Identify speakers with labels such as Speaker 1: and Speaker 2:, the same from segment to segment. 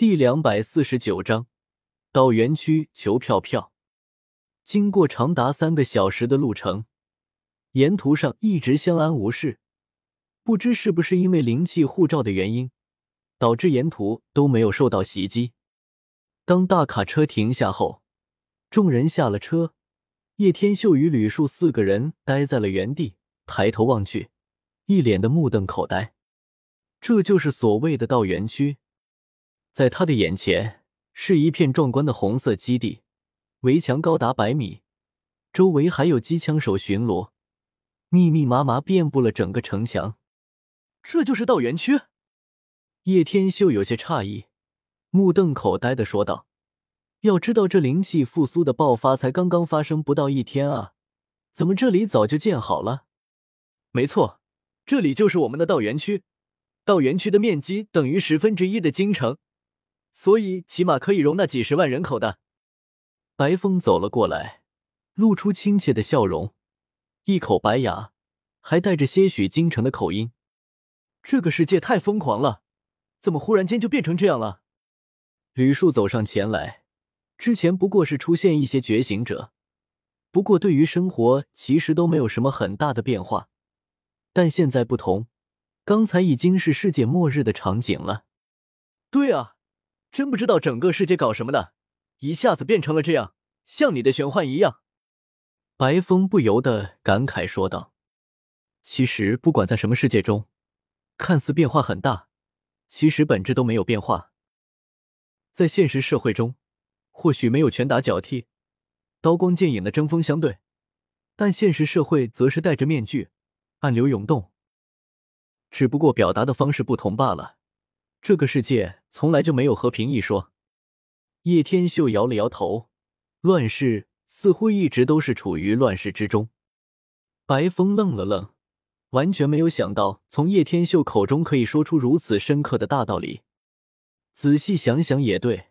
Speaker 1: 第两百四十九章，到园区求票票。经过长达三个小时的路程，沿途上一直相安无事。不知是不是因为灵气护照的原因，导致沿途都没有受到袭击。当大卡车停下后，众人下了车，叶天秀与吕树四个人待在了原地，抬头望去，一脸的目瞪口呆。这就是所谓的到园区。在他的眼前是一片壮观的红色基地，围墙高达百米，周围还有机枪手巡逻，密密麻麻遍布了整个城墙。
Speaker 2: 这就是道园区？
Speaker 1: 叶天秀有些诧异，目瞪口呆的说道：“要知道，这灵气复苏的爆发才刚刚发生不到一天啊，怎么这里早就建好了？”
Speaker 2: 没错，这里就是我们的道园区。道园区的面积等于十分之一的京城。所以，起码可以容纳几十万人口的。
Speaker 1: 白风走了过来，露出亲切的笑容，一口白牙，还带着些许京城的口音。
Speaker 2: 这个世界太疯狂了，怎么忽然间就变成这样了？
Speaker 1: 吕树走上前来，之前不过是出现一些觉醒者，不过对于生活其实都没有什么很大的变化。但现在不同，刚才已经是世界末日的场景了。
Speaker 2: 对啊。真不知道整个世界搞什么的，一下子变成了这样，像你的玄幻一样。
Speaker 1: 白风不由得感慨说道：“其实不管在什么世界中，看似变化很大，其实本质都没有变化。在现实社会中，或许没有拳打脚踢、刀光剑影的针锋相对，但现实社会则是戴着面具，暗流涌动，只不过表达的方式不同罢了。”这个世界从来就没有和平一说。叶天秀摇了摇头，乱世似乎一直都是处于乱世之中。白风愣了愣，完全没有想到从叶天秀口中可以说出如此深刻的大道理。仔细想想也对，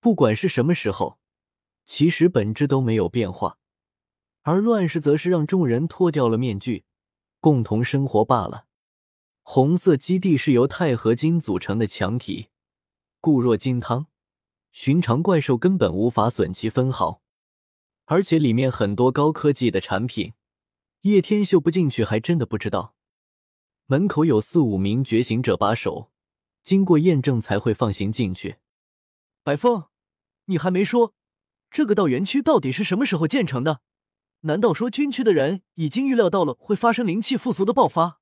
Speaker 1: 不管是什么时候，其实本质都没有变化，而乱世则是让众人脱掉了面具，共同生活罢了。红色基地是由钛合金组成的墙体，固若金汤，寻常怪兽根本无法损其分毫。而且里面很多高科技的产品，叶天秀不进去还真的不知道。门口有四五名觉醒者把守，经过验证才会放行进去。
Speaker 2: 白风，你还没说，这个道园区到底是什么时候建成的？难道说军区的人已经预料到了会发生灵气复苏的爆发？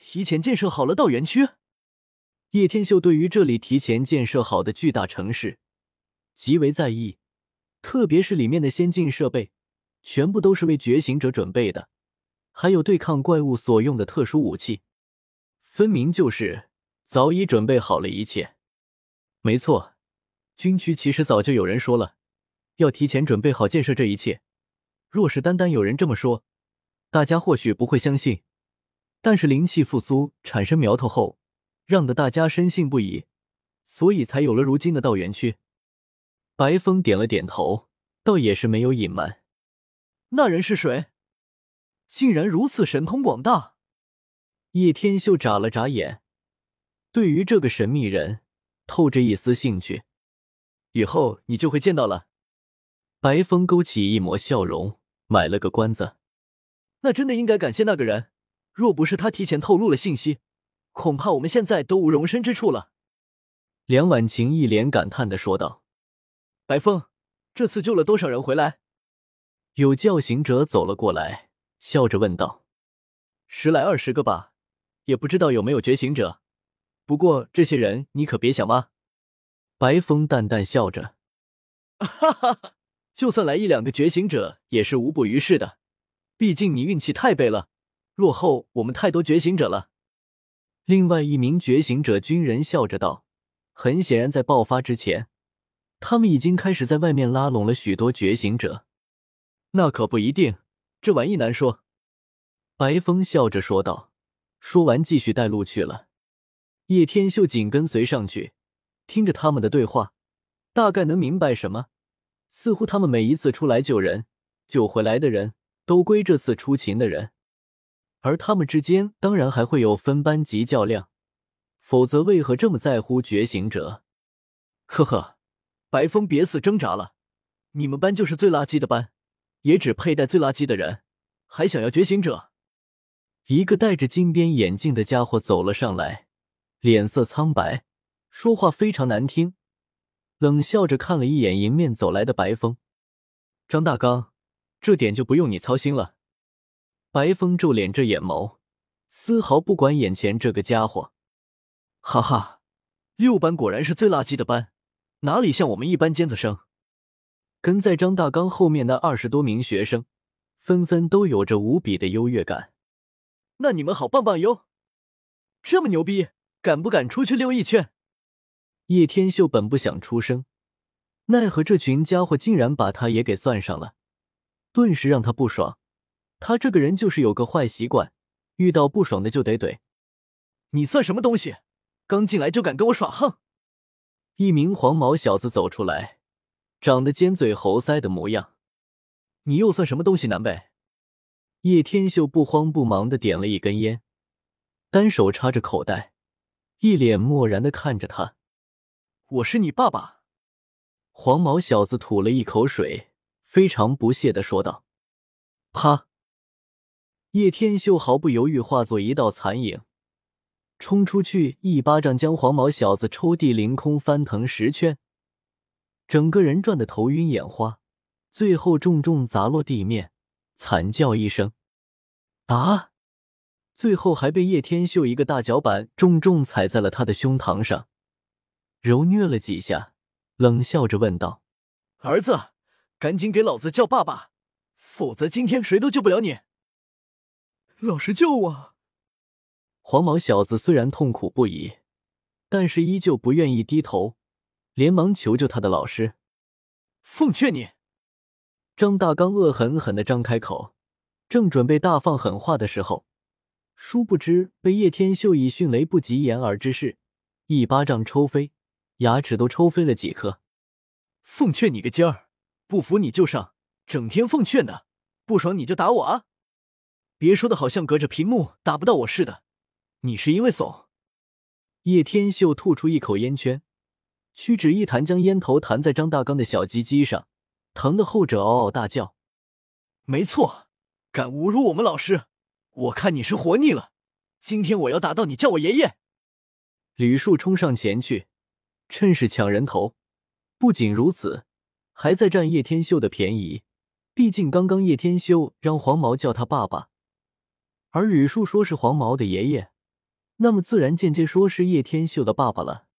Speaker 2: 提前建设好了道园区，
Speaker 1: 叶天秀对于这里提前建设好的巨大城市极为在意，特别是里面的先进设备，全部都是为觉醒者准备的，还有对抗怪物所用的特殊武器，分明就是早已准备好了一切。没错，军区其实早就有人说了，要提前准备好建设这一切。若是单单有人这么说，大家或许不会相信。但是灵气复苏产生苗头后，让得大家深信不疑，所以才有了如今的道元区。白风点了点头，倒也是没有隐瞒。
Speaker 2: 那人是谁？竟然如此神通广大？
Speaker 1: 叶天秀眨了眨眼，对于这个神秘人透着一丝兴趣。
Speaker 2: 以后你就会见到了。
Speaker 1: 白风勾起一抹笑容，买了个关子。
Speaker 2: 那真的应该感谢那个人。若不是他提前透露了信息，恐怕我们现在都无容身之处了。
Speaker 1: 梁婉晴一脸感叹的说道：“
Speaker 2: 白风，这次救了多少人回来？”
Speaker 1: 有叫醒者走了过来，笑着问道：“
Speaker 2: 十来二十个吧，也不知道有没有觉醒者。不过这些人你可别想挖？”
Speaker 1: 白风淡淡笑着：“
Speaker 2: 哈哈哈，就算来一两个觉醒者也是无补于事的，毕竟你运气太背了。”落后我们太多觉醒者了。
Speaker 1: 另外一名觉醒者军人笑着道：“很显然，在爆发之前，他们已经开始在外面拉拢了许多觉醒者。”
Speaker 2: 那可不一定，这玩意难说。”
Speaker 1: 白风笑着说道。说完，继续带路去了。叶天秀紧跟随上去，听着他们的对话，大概能明白什么。似乎他们每一次出来救人，救回来的人都归这次出勤的人。而他们之间当然还会有分班级较量，否则为何这么在乎觉醒者？
Speaker 2: 呵呵，白风别死挣扎了，你们班就是最垃圾的班，也只佩戴最垃圾的人，还想要觉醒者？
Speaker 1: 一个戴着金边眼镜的家伙走了上来，脸色苍白，说话非常难听，冷笑着看了一眼迎面走来的白风。张大刚，这点就不用你操心了。白风皱敛着眼眸，丝毫不管眼前这个家伙。
Speaker 2: 哈哈，六班果然是最垃圾的班。哪里像我们一般尖子生？
Speaker 1: 跟在张大刚后面的二十多名学生，纷纷都有着无比的优越感。
Speaker 2: 那你们好棒棒哟！这么牛逼，敢不敢出去溜一圈？
Speaker 1: 叶天秀本不想出声，奈何这群家伙竟然把他也给算上了，顿时让他不爽。他这个人就是有个坏习惯，遇到不爽的就得怼。
Speaker 2: 你算什么东西？刚进来就敢跟我耍横？
Speaker 1: 一名黄毛小子走出来，长得尖嘴猴腮的模样。
Speaker 2: 你又算什么东西，南北？
Speaker 1: 叶天秀不慌不忙的点了一根烟，单手插着口袋，一脸漠然的看着他。
Speaker 2: 我是你爸爸。
Speaker 1: 黄毛小子吐了一口水，非常不屑的说道：“啪！”叶天秀毫不犹豫化作一道残影。冲出去，一巴掌将黄毛小子抽地凌空翻腾十圈，整个人转得头晕眼花，最后重重砸落地面，惨叫一声：“啊！”最后还被叶天秀一个大脚板重重踩在了他的胸膛上，揉虐了几下，冷笑着问道：“
Speaker 2: 儿子，赶紧给老子叫爸爸，否则今天谁都救不了你！老师救我！”
Speaker 1: 黄毛小子虽然痛苦不已，但是依旧不愿意低头，连忙求救他的老师：“
Speaker 2: 奉劝你！”
Speaker 1: 张大刚恶狠狠的张开口，正准备大放狠话的时候，殊不知被叶天秀以迅雷不及掩耳之势一巴掌抽飞，牙齿都抽飞了几颗。
Speaker 2: 奉劝你个尖儿，不服你就上，整天奉劝的，不爽你就打我啊！别说的好像隔着屏幕打不到我似的。你是因为怂？
Speaker 1: 叶天秀吐出一口烟圈，屈指一弹，将烟头弹在张大刚的小鸡鸡上，疼的后者嗷嗷大叫。
Speaker 2: 没错，敢侮辱我们老师，我看你是活腻了。今天我要打到你叫我爷爷！
Speaker 1: 吕树冲上前去，趁势抢人头。不仅如此，还在占叶天秀的便宜。毕竟刚刚叶天秀让黄毛叫他爸爸，而吕树说是黄毛的爷爷。那么自然间接说是叶天秀的爸爸了。